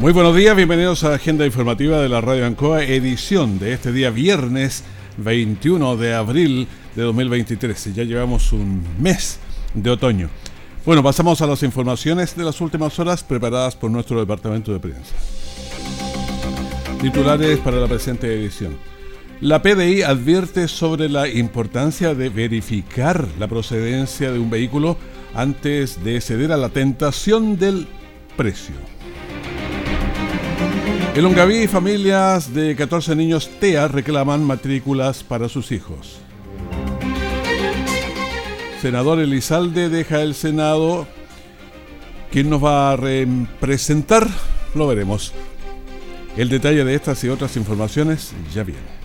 Muy buenos días, bienvenidos a Agenda Informativa de la Radio Ancoa, edición de este día viernes 21 de abril de 2023. Ya llevamos un mes de otoño. Bueno, pasamos a las informaciones de las últimas horas preparadas por nuestro departamento de prensa. Titulares para la presente edición. La PDI advierte sobre la importancia de verificar la procedencia de un vehículo antes de ceder a la tentación del precio. En Longaví, familias de 14 niños TEA reclaman matrículas para sus hijos. Senador Elizalde deja el Senado. ¿Quién nos va a representar? Lo veremos. El detalle de estas y otras informaciones ya viene.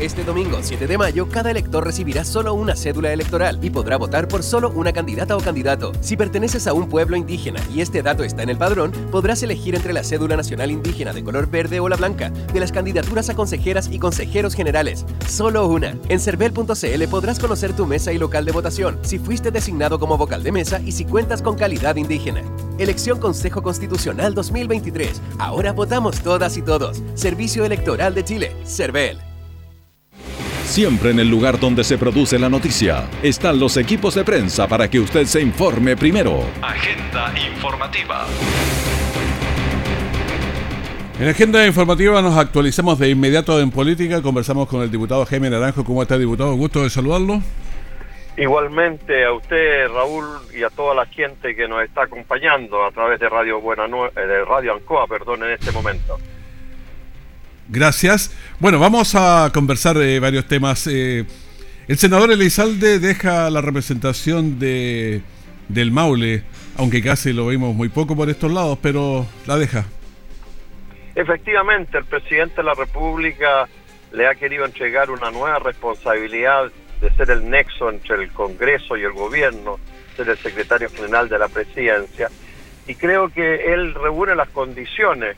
Este domingo 7 de mayo, cada elector recibirá solo una cédula electoral y podrá votar por solo una candidata o candidato. Si perteneces a un pueblo indígena y este dato está en el padrón, podrás elegir entre la cédula nacional indígena de color verde o la blanca, de las candidaturas a consejeras y consejeros generales. Solo una. En cervel.cl podrás conocer tu mesa y local de votación, si fuiste designado como vocal de mesa y si cuentas con calidad indígena. Elección Consejo Constitucional 2023. Ahora votamos todas y todos. Servicio Electoral de Chile. Cervel. Siempre en el lugar donde se produce la noticia están los equipos de prensa para que usted se informe primero. Agenda informativa. En Agenda Informativa nos actualizamos de inmediato en política. Conversamos con el diputado Jaime Naranjo. ¿Cómo está, diputado? Gusto de saludarlo. Igualmente a usted, Raúl, y a toda la gente que nos está acompañando a través de Radio Buena eh, de Radio Ancoa, perdón, en este momento. Gracias. Bueno, vamos a conversar de varios temas. Eh, el senador Elizalde deja la representación de del Maule, aunque casi lo vimos muy poco por estos lados, pero la deja. Efectivamente, el presidente de la República le ha querido entregar una nueva responsabilidad de ser el nexo entre el Congreso y el gobierno, ser el secretario general de la presidencia, y creo que él reúne las condiciones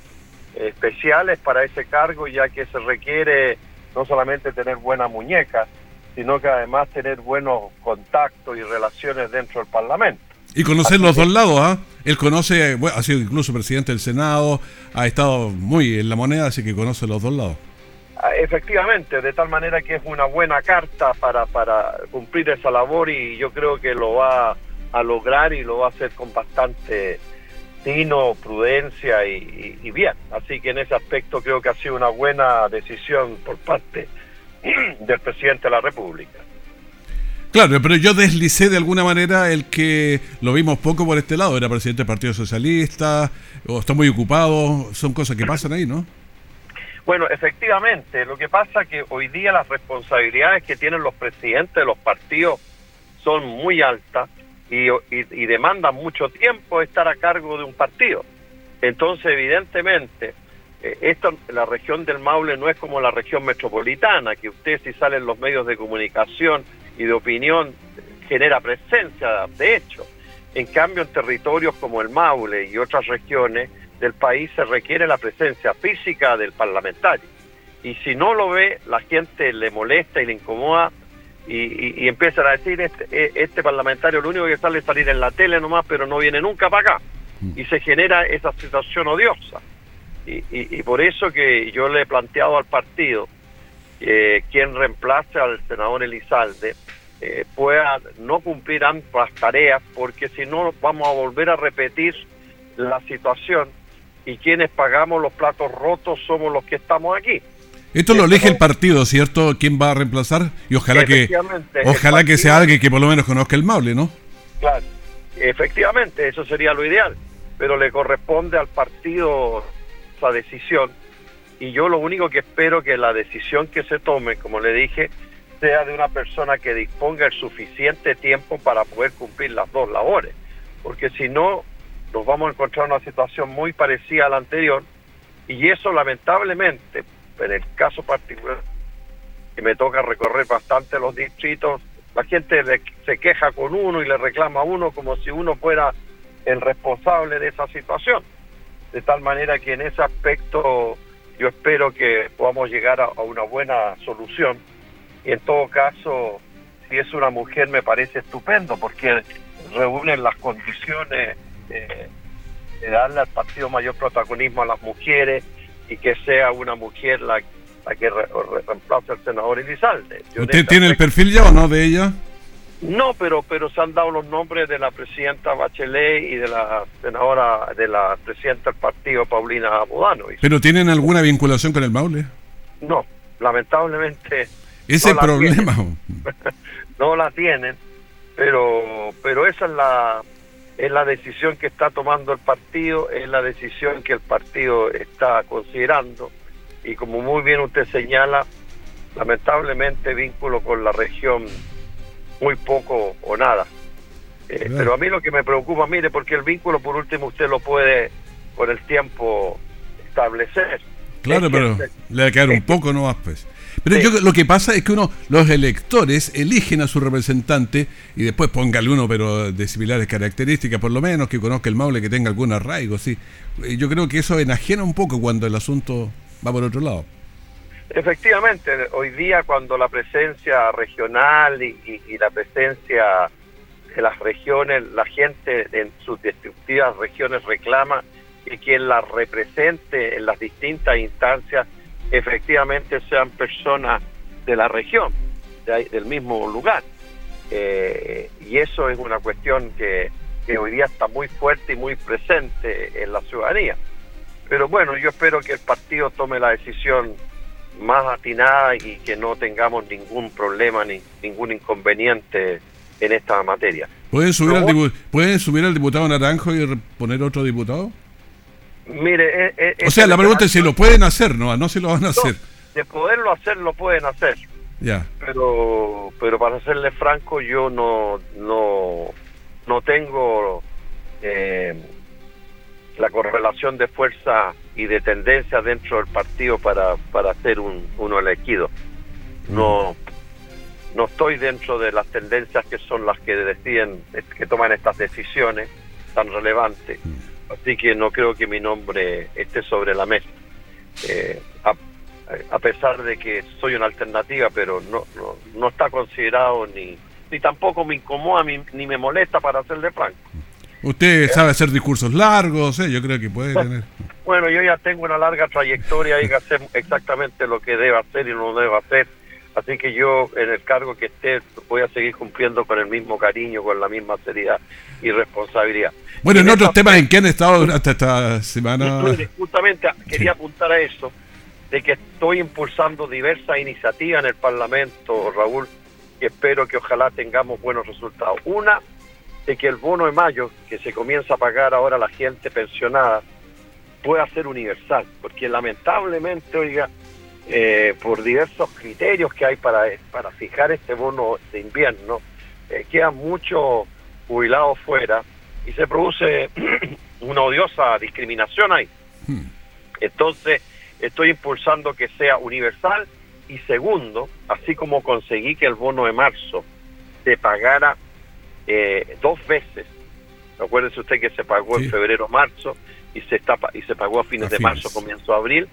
especiales para ese cargo, ya que se requiere no solamente tener buena muñeca, sino que además tener buenos contactos y relaciones dentro del Parlamento. Y conocer los dos lados, ¿ah? Él conoce, ha sido incluso presidente del Senado, ha estado muy en la moneda, así que conoce los dos lados. Ah, efectivamente, de tal manera que es una buena carta para, para cumplir esa labor y yo creo que lo va a lograr y lo va a hacer con bastante prudencia y, bien. Así que en ese aspecto creo que ha sido una buena decisión por parte del presidente de la República. Claro, pero yo deslicé de alguna manera el que lo vimos poco por este lado, era presidente del Partido Socialista, o está muy ocupado, son cosas que pasan ahí, ¿no? Bueno, efectivamente, lo que pasa es que hoy día las responsabilidades que tienen los presidentes de los partidos son muy altas y, y, demanda mucho tiempo estar a cargo de un partido. Entonces, evidentemente, eh, esto, la región del Maule no es como la región metropolitana, que usted si sale en los medios de comunicación y de opinión genera presencia, de hecho. En cambio, en territorios como el Maule y otras regiones del país se requiere la presencia física del parlamentario. Y si no lo ve, la gente le molesta y le incomoda y, empiezan a decir, este, e, este parlamentario lo único que sale es salir en la tele nomás, pero no viene nunca para acá. Mm. Y se genera esa situación odiosa. Y, por eso que yo le he planteado al partido que quien reemplace al senador Elizalde eh, pueda no cumplir ambas tareas, porque si no vamos a volver a repetir la situación y quienes pagamos los platos rotos somos los que estamos aquí. Esto lo elige el partido, ¿cierto? ¿Quién va a reemplazar? Y ojalá que ojalá que sea alguien que por lo menos conozca el Maule, ¿no? Claro, efectivamente, eso sería lo ideal, pero le corresponde al partido esa decisión y yo lo único que espero que la decisión que se tome, como le dije, sea de una persona que disponga el suficiente tiempo para poder cumplir las dos labores, porque si no, nos vamos a encontrar una situación muy parecida a la anterior y eso lamentablemente, en el caso particular, que me toca recorrer bastante los distritos, la gente se queja con uno y le reclama a uno como si uno fuera el responsable de esa situación. De tal manera que en ese aspecto yo espero que podamos llegar a, una buena solución. Y en todo caso, si es una mujer me parece estupendo porque reúnen las condiciones de, darle al partido mayor protagonismo a las mujeres y que sea una mujer la, que reemplace al senador Elizalde. ¿Usted tiene el perfil ya o no de ella? No, pero pero se han dado los nombres de la presidenta Bachelet y de la senadora, de la presidenta del partido, Paulina Budano. ¿Pero tienen alguna vinculación con el Maule? No, lamentablemente. Ese problema. no la tienen, pero pero esa es la es la decisión que está tomando el partido, es la decisión que el partido está considerando y como muy bien usted señala, lamentablemente vínculo con la región muy poco o nada. Eh, pero a mí lo que me preocupa, mire, porque el vínculo por último usted lo puede con el tiempo establecer. Claro, pero le va a quedar un poco no pues. Pero yo, lo que pasa es que uno, los electores eligen a su representante y después póngale uno, pero de similares características, por lo menos, que conozca el Maule, que tenga algún arraigo, sí. Yo creo que eso enajena un poco cuando el asunto va por otro lado. Efectivamente, hoy día cuando la presencia regional y, la presencia de las regiones, la gente en sus destructivas regiones reclama que quien la represente en las distintas instancias efectivamente sean personas de la región, del mismo lugar. Eh, y eso es una cuestión que, que hoy día está muy fuerte y muy presente en la ciudadanía. Pero bueno, yo espero que el partido tome la decisión más atinada y que no tengamos ningún problema ni ningún inconveniente en esta materia. ¿Pueden subir, al, ¿pueden subir al diputado Naranjo y poner otro diputado? Mire, eh, eh, o sea, la pregunta es si lo pueden hacer, no, no si lo van a hacer. De poderlo hacer, lo pueden hacer. Ya. Pero, pero para serle franco, yo no, no, no tengo eh, la correlación de fuerza y de tendencia dentro del partido para, para ser un, uno elegido. No, no estoy dentro de las tendencias que son las que deciden, que toman estas decisiones tan relevantes. Así que no creo que mi nombre esté sobre la mesa. Eh, a, pesar de que soy una alternativa, pero no, no, no está considerado ni, ni tampoco me incomoda ni me molesta para serle franco. Usted sabe hacer discursos largos, ¿eh? yo creo que puede tener. Bueno, yo ya tengo una larga trayectoria y hacer exactamente lo que debe hacer y no debe hacer. Así que yo, en el cargo que esté, voy a seguir cumpliendo con el mismo cariño, con la misma seriedad y responsabilidad. Bueno, en, otros temas, ¿en qué han estado durante esta semana? Justamente quería apuntar a eso, de que estoy impulsando diversas iniciativas en el Parlamento, Raúl, y espero que ojalá tengamos buenos resultados. Una, de que el bono de mayo, que se comienza a pagar ahora a la gente pensionada, pueda ser universal, porque lamentablemente, oiga, eh, por diversos criterios que hay para, para fijar este bono de invierno, eh, quedan muchos jubilados fuera y se produce una odiosa discriminación ahí. Hmm. Entonces, estoy impulsando que sea universal y segundo, así como conseguí que el bono de marzo se pagara eh, dos veces. Acuérdese usted que se pagó en febrero-marzo y se está y se pagó a fines de marzo, comienzo de abril.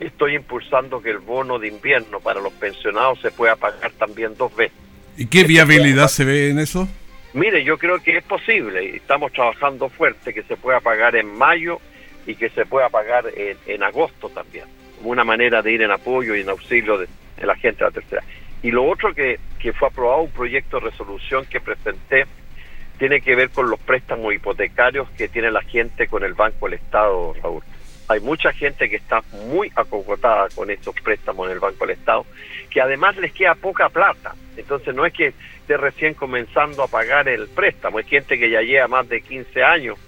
Estoy impulsando que el bono de invierno para los pensionados se pueda pagar también dos veces. ¿Y qué viabilidad se ve en eso? Mire, yo creo que es posible estamos trabajando fuerte que se pueda pagar en mayo y que se pueda pagar en, agosto también, como una manera de ir en apoyo y en auxilio de, de la gente de la tercera. Y lo otro que, que fue aprobado, un proyecto de resolución que presenté, tiene que ver con los préstamos hipotecarios que tiene la gente con el Banco del Estado, Raúl. Hay mucha gente que está muy acogotada con estos préstamos en el Banco del Estado, que además les queda poca plata. Entonces no es que esté recién comenzando a pagar el préstamo, es gente que ya lleva más de 15 años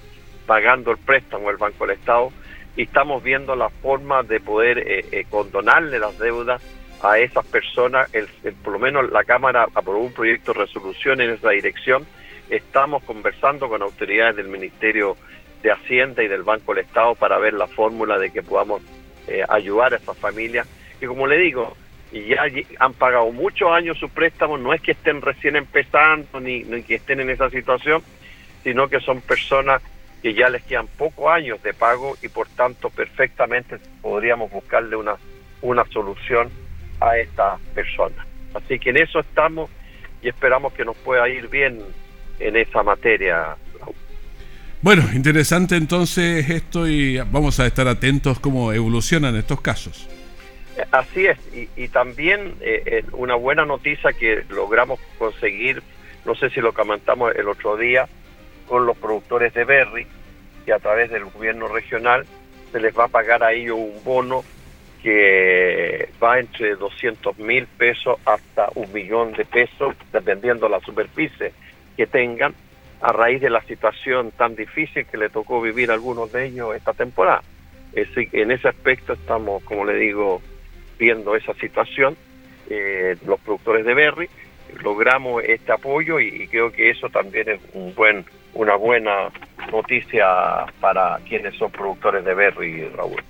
pagando el préstamo del Banco del Estado y estamos viendo la forma de poder eh, eh, condonarle las deudas a esas personas, por lo menos la Cámara aprobó un proyecto de resolución en esa dirección, estamos conversando con autoridades del Ministerio de Hacienda y del Banco del Estado para ver la fórmula de que podamos eh, ayudar a esas familias. Y como le digo, ya han pagado muchos años sus préstamos, no es que estén recién empezando ni, ni que estén en esa situación, sino que son personas que ya les quedan pocos años de pago y por tanto perfectamente podríamos buscarle una, una solución a estas personas. Así que en eso estamos y esperamos que nos pueda ir bien en esa materia. Bueno, interesante entonces esto y vamos a estar atentos cómo evolucionan estos casos. Así es, y, también eh, una buena noticia que logramos conseguir, no sé si lo comentamos el otro día, con los productores de berry, que a través del gobierno regional se les va a pagar a ellos un bono que va entre 200 mil pesos hasta un millón de pesos, dependiendo la superficie que tengan, a raíz de la situación tan difícil que le tocó vivir a algunos de ellos esta temporada. en ese aspecto estamos, como le digo, viendo esa situación, eh, los productores de berry, logramos este apoyo y, creo que eso también es un buen, una buena noticia para quienes son productores de berry, Raúl.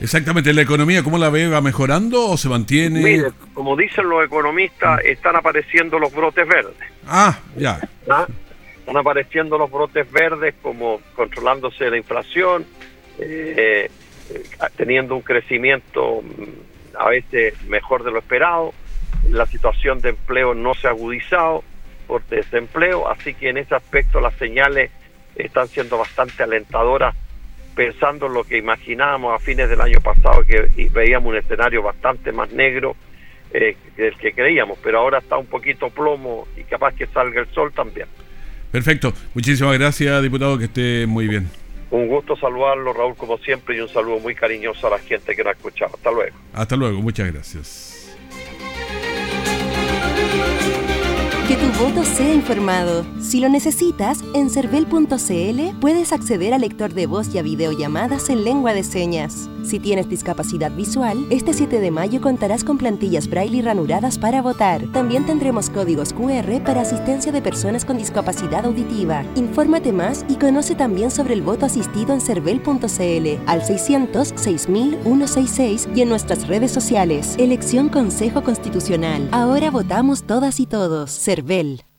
Exactamente, ¿la economía cómo la ve? ¿Va mejorando o se mantiene? Mire, como dicen los economistas, están apareciendo los brotes verdes. Ah, ya. ¿Ah? Están apareciendo los brotes verdes como controlándose la inflación, eh, eh, teniendo un crecimiento mm, a veces mejor de lo esperado, la situación de empleo no se ha agudizado por desempleo, así que en ese aspecto las señales están siendo bastante alentadoras pensando en lo que imaginábamos a fines del año pasado, que veíamos un escenario bastante más negro eh, del que creíamos, pero ahora está un poquito plomo y capaz que salga el sol también. Perfecto, muchísimas gracias diputado, que esté muy bien. Un gusto saludarlo, Raúl, como siempre, y un saludo muy cariñoso a la gente que nos ha escuchado. Hasta luego. Hasta luego, muchas gracias. Que tu voto sea informado. Si lo necesitas, en cervel.cl puedes acceder al lector de voz y a videollamadas en lengua de señas. Si tienes discapacidad visual, este 7 de mayo contarás con plantillas braille y ranuradas para votar. También tendremos códigos QR para asistencia de personas con discapacidad auditiva. Infórmate más y conoce también sobre el voto asistido en cervel.cl al 600 6166 y en nuestras redes sociales. Elección Consejo Constitucional. Ahora votamos todas y todos. vel.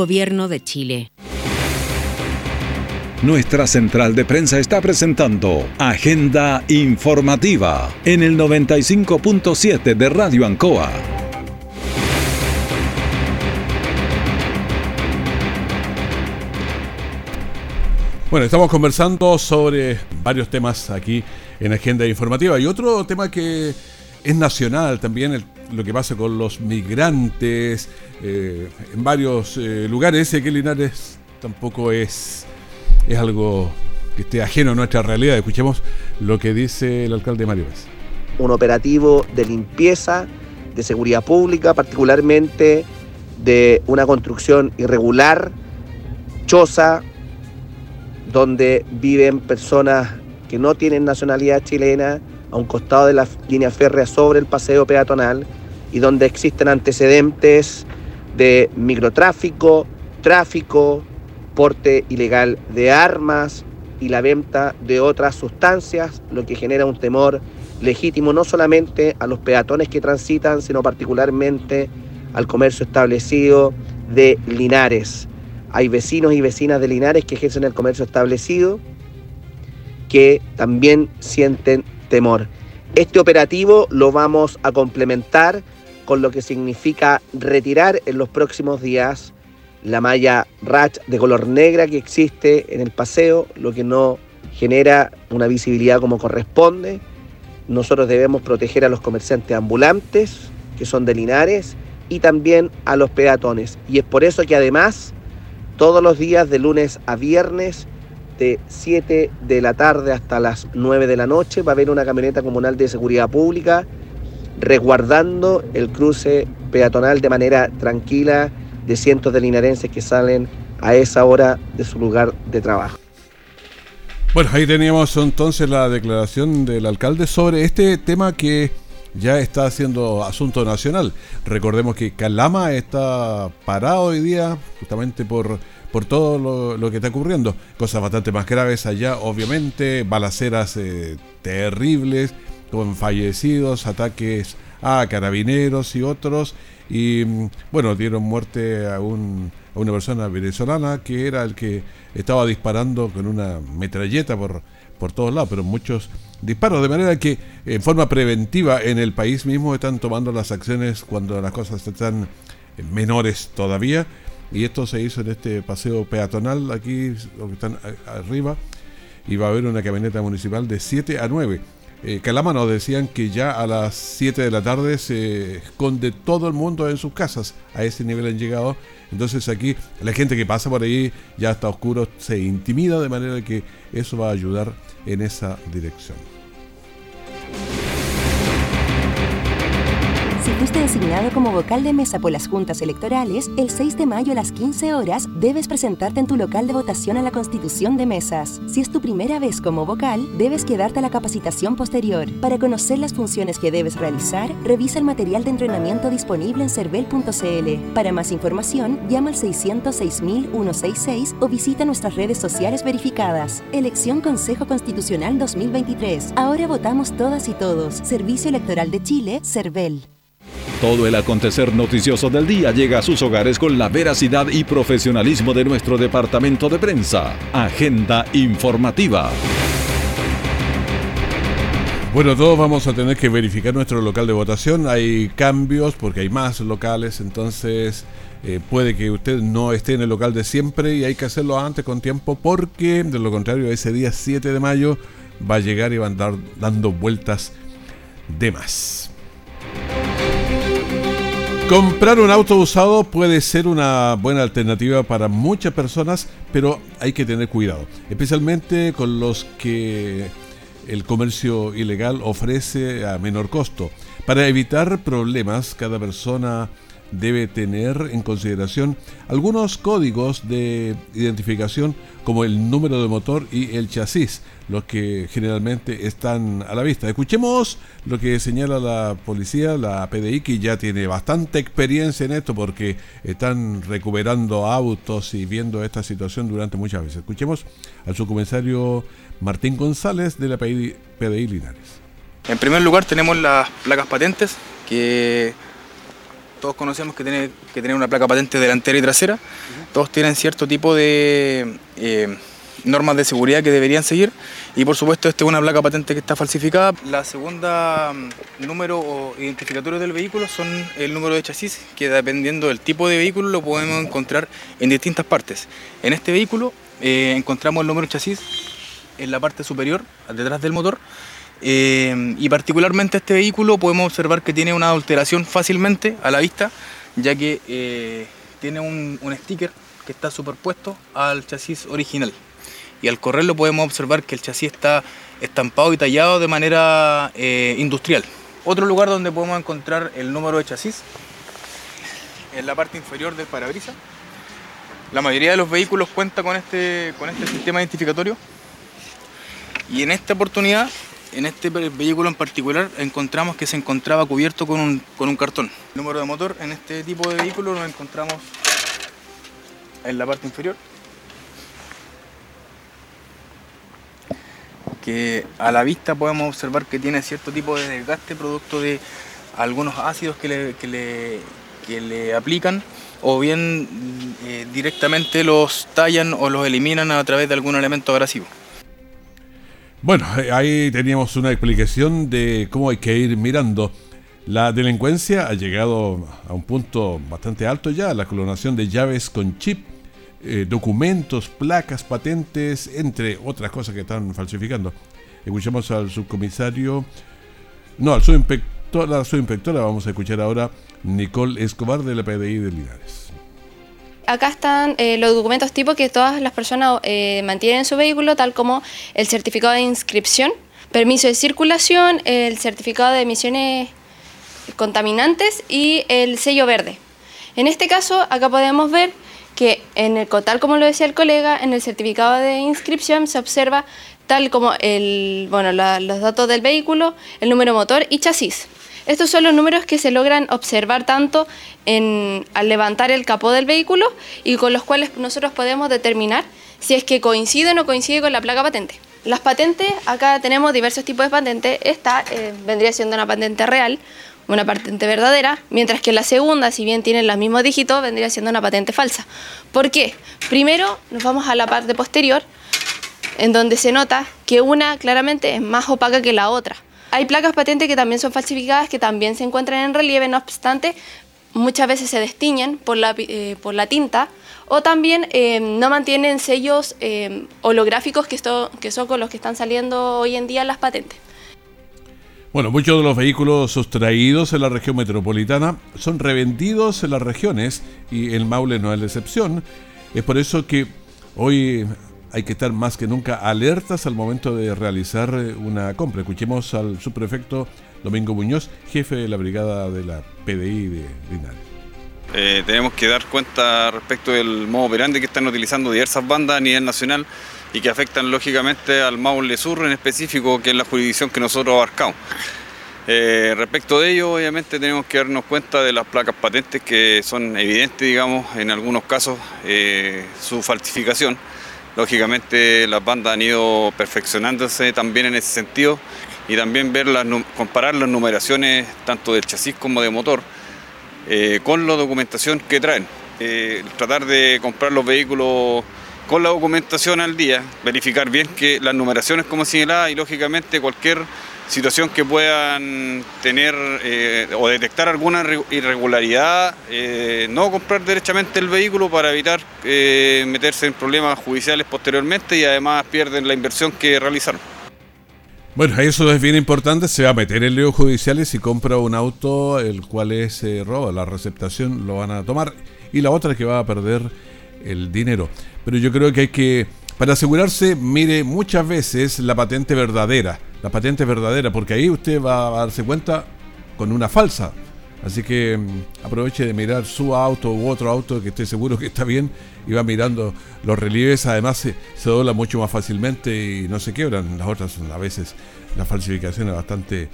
Gobierno de Chile. Nuestra central de prensa está presentando Agenda Informativa en el 95.7 de Radio Ancoa. Bueno, estamos conversando sobre varios temas aquí en Agenda Informativa y otro tema que es nacional también, lo que pasa con los migrantes eh, en varios eh, lugares. Ese que Linares tampoco es, es algo que esté ajeno a nuestra realidad. Escuchemos lo que dice el alcalde Mario Vez. Un operativo de limpieza, de seguridad pública, particularmente de una construcción irregular, choza, donde viven personas que no tienen nacionalidad chilena, a un costado de la línea férrea sobre el paseo peatonal y donde existen antecedentes de microtráfico, tráfico, porte ilegal de armas y la venta de otras sustancias, lo que genera un temor legítimo no solamente a los peatones que transitan, sino particularmente al comercio establecido de Linares. Hay vecinos y vecinas de Linares que ejercen el comercio establecido que también sienten temor. Este operativo lo vamos a complementar con lo que significa retirar en los próximos días la malla ratch de color negra que existe en el paseo, lo que no genera una visibilidad como corresponde. Nosotros debemos proteger a los comerciantes ambulantes, que son de Linares, y también a los peatones. Y es por eso que además, todos los días de lunes a viernes, de 7 de la tarde hasta las 9 de la noche va a haber una camioneta comunal de seguridad pública resguardando el cruce peatonal de manera tranquila de cientos de linarenses que salen a esa hora de su lugar de trabajo. Bueno, ahí teníamos entonces la declaración del alcalde sobre este tema que ya está haciendo asunto nacional. Recordemos que Calama está parado hoy día justamente por, por todo lo, que está ocurriendo. Cosas bastante más graves allá, obviamente, balaceras eh, terribles, con fallecidos, ataques a carabineros y otros. Y mm, bueno, dieron muerte a, un, a una persona venezolana que era el que estaba disparando con una metralleta por, por todos lados, pero muchos disparos, de manera que en forma preventiva en el país mismo están tomando las acciones cuando las cosas están menores todavía. Y esto se hizo en este paseo peatonal aquí, lo que están arriba, y va a haber una camioneta municipal de 7 a 9 eh, Calama nos decían que ya a las 7 de la tarde se esconde todo el mundo en sus casas. A ese nivel han llegado. Entonces aquí la gente que pasa por ahí ya está oscuro, se intimida de manera que eso va a ayudar en esa dirección. Si fuiste designado como vocal de mesa por las juntas electorales, el 6 de mayo a las 15 horas debes presentarte en tu local de votación a la constitución de mesas. Si es tu primera vez como vocal, debes quedarte a la capacitación posterior. Para conocer las funciones que debes realizar, revisa el material de entrenamiento disponible en cervel.cl. Para más información, llama al 606.166 o visita nuestras redes sociales verificadas. Elección Consejo Constitucional 2023. Ahora votamos todas y todos. Servicio Electoral de Chile, CERVEL. Todo el acontecer noticioso del día llega a sus hogares con la veracidad y profesionalismo de nuestro departamento de prensa. Agenda informativa. Bueno, todos vamos a tener que verificar nuestro local de votación. Hay cambios porque hay más locales, entonces eh, puede que usted no esté en el local de siempre y hay que hacerlo antes con tiempo porque de lo contrario ese día 7 de mayo va a llegar y va a andar dando vueltas de más. Comprar un auto usado puede ser una buena alternativa para muchas personas, pero hay que tener cuidado, especialmente con los que el comercio ilegal ofrece a menor costo. Para evitar problemas, cada persona debe tener en consideración algunos códigos de identificación como el número de motor y el chasis, los que generalmente están a la vista. Escuchemos lo que señala la policía, la PDI, que ya tiene bastante experiencia en esto porque están recuperando autos y viendo esta situación durante muchas veces. Escuchemos al subcomisario Martín González de la PDI, PDI Linares. En primer lugar tenemos las placas patentes que todos conocemos que tiene que tener una placa patente delantera y trasera. Todos tienen cierto tipo de eh, normas de seguridad que deberían seguir. Y por supuesto, esta es una placa patente que está falsificada. La segunda mm, número o identificatorio del vehículo son el número de chasis, que dependiendo del tipo de vehículo lo podemos encontrar en distintas partes. En este vehículo eh, encontramos el número de chasis en la parte superior, detrás del motor. Eh, y particularmente este vehículo podemos observar que tiene una alteración fácilmente a la vista, ya que eh, tiene un, sticker que está superpuesto al chasis original. Y al correrlo podemos observar que el chasis está estampado y tallado de manera eh, industrial. Otro lugar donde podemos encontrar el número de chasis en la parte inferior del parabrisas. La mayoría de los vehículos cuenta con este, con este sistema identificatorio. Y en esta oportunidad en este vehículo en particular encontramos que se encontraba cubierto con un, cartón. El número de motor en este tipo de vehículo lo encontramos en la parte inferior. Que a la vista podemos observar que tiene cierto tipo de desgaste producto de algunos ácidos que le, le, aplican o bien eh, directamente los tallan o los eliminan a través de algún elemento abrasivo. Bueno, eh, ahí teníamos una explicación de cómo hay que ir mirando. La delincuencia ha llegado a un punto bastante alto ya, la clonación de llaves con chip, eh, documentos, placas, patentes, entre otras cosas que están falsificando. Escuchamos al subcomisario, no, al subinspector, la subinspectora, vamos a escuchar ahora Nicole Escobar de la PDI de Linares acá están eh, los documentos tipo que todas las personas eh, mantienen en su vehículo, tal como el certificado de inscripción, permiso de circulación, el certificado de emisiones contaminantes y el sello verde. En este caso, acá podemos ver que en el tal como lo decía el colega, en el certificado de inscripción se observa tal como el, bueno, los datos del vehículo, el número motor y chasis. Estos son los números que se logran observar tanto al levantar el capó del vehículo y con los cuales nosotros podemos determinar si es que coincide o no coincide con la placa patente. Las patentes, acá tenemos diversos tipos de patentes. Esta eh, vendría siendo una patente real, una patente verdadera, mientras que la segunda, si bien tiene los mismos dígitos, vendría siendo una patente falsa. ¿Por qué? Primero nos vamos a la parte posterior, en donde se nota que una claramente es más opaca que la otra. Hay placas patentes que también son falsificadas, que también se encuentran en relieve, no obstante, muchas veces se destiñen por la, eh, por la tinta o también eh, no mantienen sellos eh, holográficos que, esto, que son con los que están saliendo hoy en día las patentes. Bueno, muchos de los vehículos sustraídos en la región metropolitana son revendidos en las regiones y el Maule no es la excepción. Es por eso que hoy hay que estar más que nunca alertas al momento de realizar eh, una compra. Escuchemos al subprefecto Domingo Muñoz, jefe de la brigada de la PDI de Linares. Eh, tenemos que dar cuenta respecto del modo operante que están utilizando diversas bandas a nivel nacional y que afectan lógicamente al Maule Sur en específico, que es la jurisdicción que nosotros abarcamos. Eh, respecto de ello, obviamente tenemos que darnos cuenta de las placas patentes que son evidentes, digamos, en algunos casos su falsificación Lógicamente las bandas han ido perfeccionándose también en ese sentido y también ver comparar las numeraciones tanto del chasis como de motor eh, con la documentación que traen. Eh, tratar de comprar los vehículos con la documentación al día, verificar bien que las numeraciones como señalada y lógicamente cualquier situación que puedan tener eh, o detectar alguna irregularidad, eh, no comprar derechamente el vehículo para evitar eh, meterse en problemas judiciales posteriormente y además pierden la inversión que realizaron. Bueno, eso es bien importante, se va a meter en líos judiciales y compra un auto el cual es robo, la receptación lo van a tomar y la otra es que va a perder el dinero. Pero yo creo que hay que, para asegurarse, mire muchas veces la patente verdadera la patente verdadera, porque ahí usted va a darse cuenta con una falsa. Así que mm, aproveche de mirar su auto u otro auto que esté seguro que está bien y va mirando los relieves. Además se, se dobla mucho más fácilmente y no se quiebran. Las otras a veces las falsificaciones bastante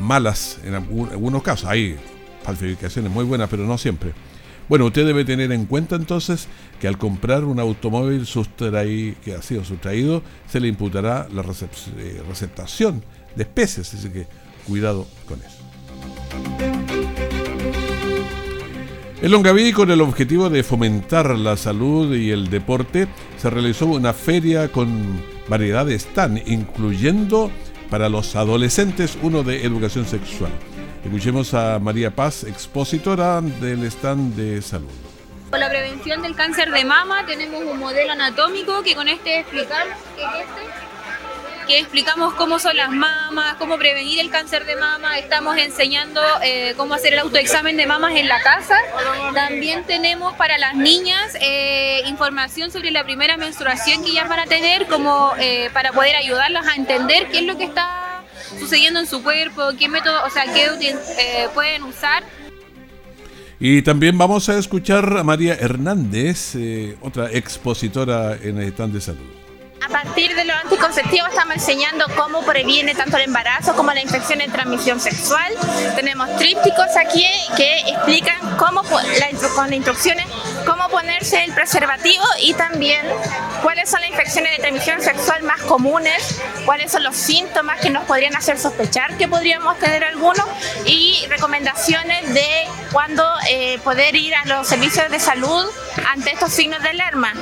malas en algunos casos. Hay falsificaciones muy buenas, pero no siempre. Bueno, usted debe tener en cuenta entonces que al comprar un automóvil que ha sido sustraído, se le imputará la eh, receptación de especies, así que cuidado con eso. En Longaví, con el objetivo de fomentar la salud y el deporte, se realizó una feria con variedades tan, incluyendo para los adolescentes uno de educación sexual. Escuchemos a María Paz, expositora del stand de salud. Con la prevención del cáncer de mama tenemos un modelo anatómico que con este explicamos este, que explicamos cómo son las mamas, cómo prevenir el cáncer de mama, estamos enseñando eh, cómo hacer el autoexamen de mamas en la casa. También tenemos para las niñas eh, información sobre la primera menstruación que ellas van a tener, como eh, para poder ayudarlas a entender qué es lo que está sucediendo en su cuerpo, qué método, o sea, qué eh, pueden usar. Y también vamos a escuchar a María Hernández, eh, otra expositora en el stand de salud. A partir de los anticonceptivos estamos enseñando cómo previene tanto el embarazo como la infección de transmisión sexual. Tenemos trípticos aquí que explican cómo, con instrucciones, cómo ponerse el preservativo y también cuáles son las infecciones de transmisión sexual más comunes, cuáles son los síntomas que nos podrían hacer sospechar que podríamos tener algunos y recomendaciones de cuándo eh, poder ir a los servicios de salud ante estos signos de alarma.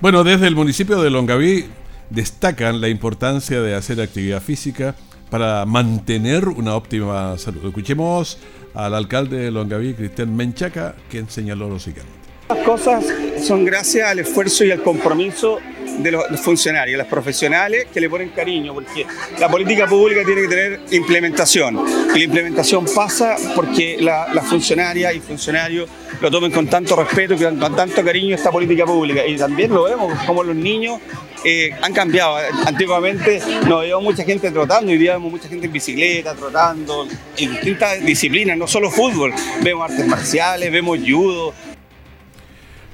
Bueno, desde el municipio de Longaví destacan la importancia de hacer actividad física para mantener una óptima salud. Escuchemos al alcalde de Longaví, Cristian Menchaca, quien señaló lo siguiente. Las cosas son gracias al esfuerzo y al compromiso de los, funcionarios, las profesionales que le ponen cariño, porque la política pública tiene que tener implementación. Y la implementación pasa porque las funcionarias y funcionarios lo tomen con tanto respeto y con tanto cariño esta política pública. Y también lo vemos como los niños eh, han cambiado. Antiguamente no veíamos mucha gente trotando, hoy día vemos mucha gente en bicicleta, trotando, en distintas disciplinas, no solo fútbol, vemos artes marciales, vemos judo.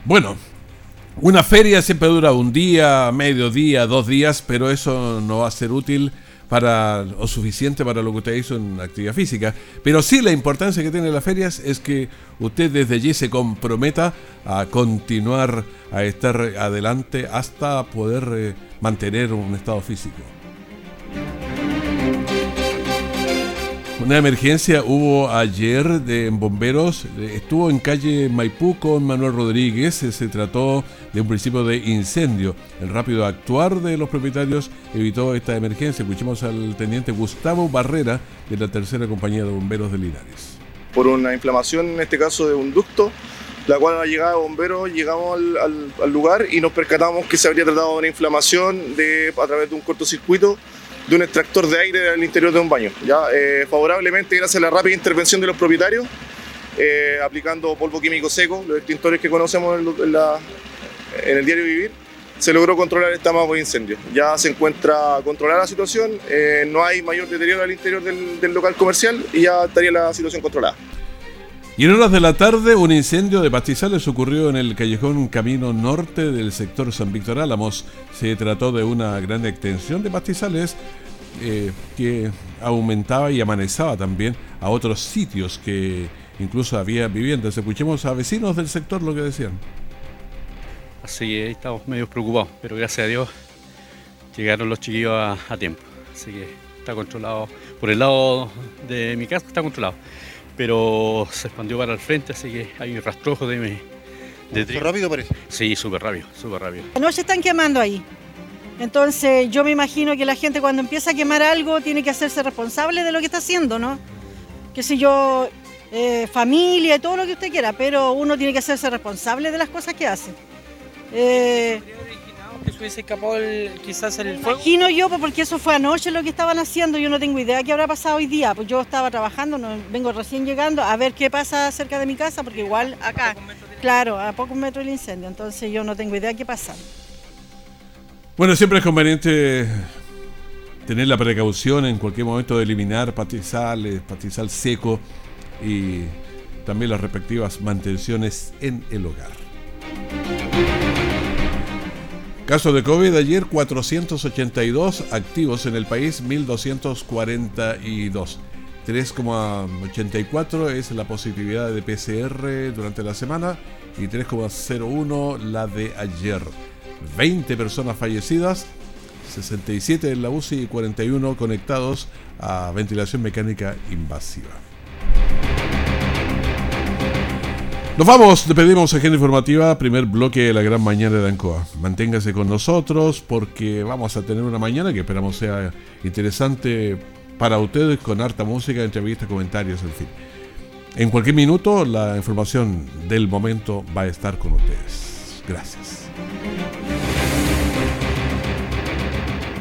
Bueno, una feria siempre dura un día, medio día, dos días, pero eso no va a ser útil para o suficiente para lo que usted hizo en actividad física. Pero sí la importancia que tienen las ferias es que usted desde allí se comprometa a continuar, a estar adelante hasta poder eh, mantener un estado físico. Una emergencia hubo ayer de bomberos, estuvo en calle Maipú con Manuel Rodríguez, se trató de un principio de incendio. El rápido actuar de los propietarios evitó esta emergencia. Escuchemos al teniente Gustavo Barrera de la tercera compañía de bomberos de Linares. Por una inflamación, en este caso de un ducto, la cual a la llegada de bomberos llegamos al, lugar y nos percatamos que se habría tratado de una inflamación de, a través de un cortocircuito de un extractor de aire al interior de un baño. ¿ya? Eh, favorablemente, gracias a la rápida intervención de los propietarios, eh, aplicando polvo químico seco, los extintores que conocemos en, el diario Vivir, se logró controlar este amago de incendio. Ya se encuentra controlada la situación, eh, no hay mayor deterioro al interior del, del local comercial y ya estaría la situación controlada. Y en horas de la tarde, un incendio de pastizales ocurrió en el callejón Camino Norte del sector San Víctor Álamos. Se trató de una gran extensión de pastizales eh, que aumentaba y amanezaba también a otros sitios que incluso había viviendas. Escuchemos a vecinos del sector lo que decían. Así que estamos medio preocupados, pero gracias a Dios llegaron los chiquillos a tiempo. Así que está controlado. Por el lado de mi casa está controlado pero se expandió para el frente, así que hay un rastrojo de, de rápido parece? Sí, súper rápido, súper rápido. No se están quemando ahí. Entonces yo me imagino que la gente cuando empieza a quemar algo tiene que hacerse responsable de lo que está haciendo, ¿no? Que si yo, eh, familia, todo lo que usted quiera, pero uno tiene que hacerse responsable de las cosas que hace. Eh, que se hubiese escapado quizás el fuego? Imagino yo, pues, porque eso fue anoche lo que estaban haciendo, yo no tengo idea qué habrá pasado hoy día, pues yo estaba trabajando, no, vengo recién llegando a ver qué pasa cerca de mi casa, porque igual acá, claro, a pocos metros del incendio, entonces yo no tengo idea qué pasa. Bueno, siempre es conveniente tener la precaución en cualquier momento de eliminar pastizales, pastizal seco y también las respectivas mantenciones en el hogar. Caso de COVID ayer 482 activos en el país 1242. 3,84 es la positividad de PCR durante la semana y 3,01 la de ayer. 20 personas fallecidas, 67 en la UCI y 41 conectados a ventilación mecánica invasiva. Nos vamos, le pedimos agenda informativa, primer bloque de la gran mañana de Ancoa. Manténgase con nosotros porque vamos a tener una mañana que esperamos sea interesante para ustedes con harta música, entrevistas, comentarios, en fin. En cualquier minuto la información del momento va a estar con ustedes. Gracias.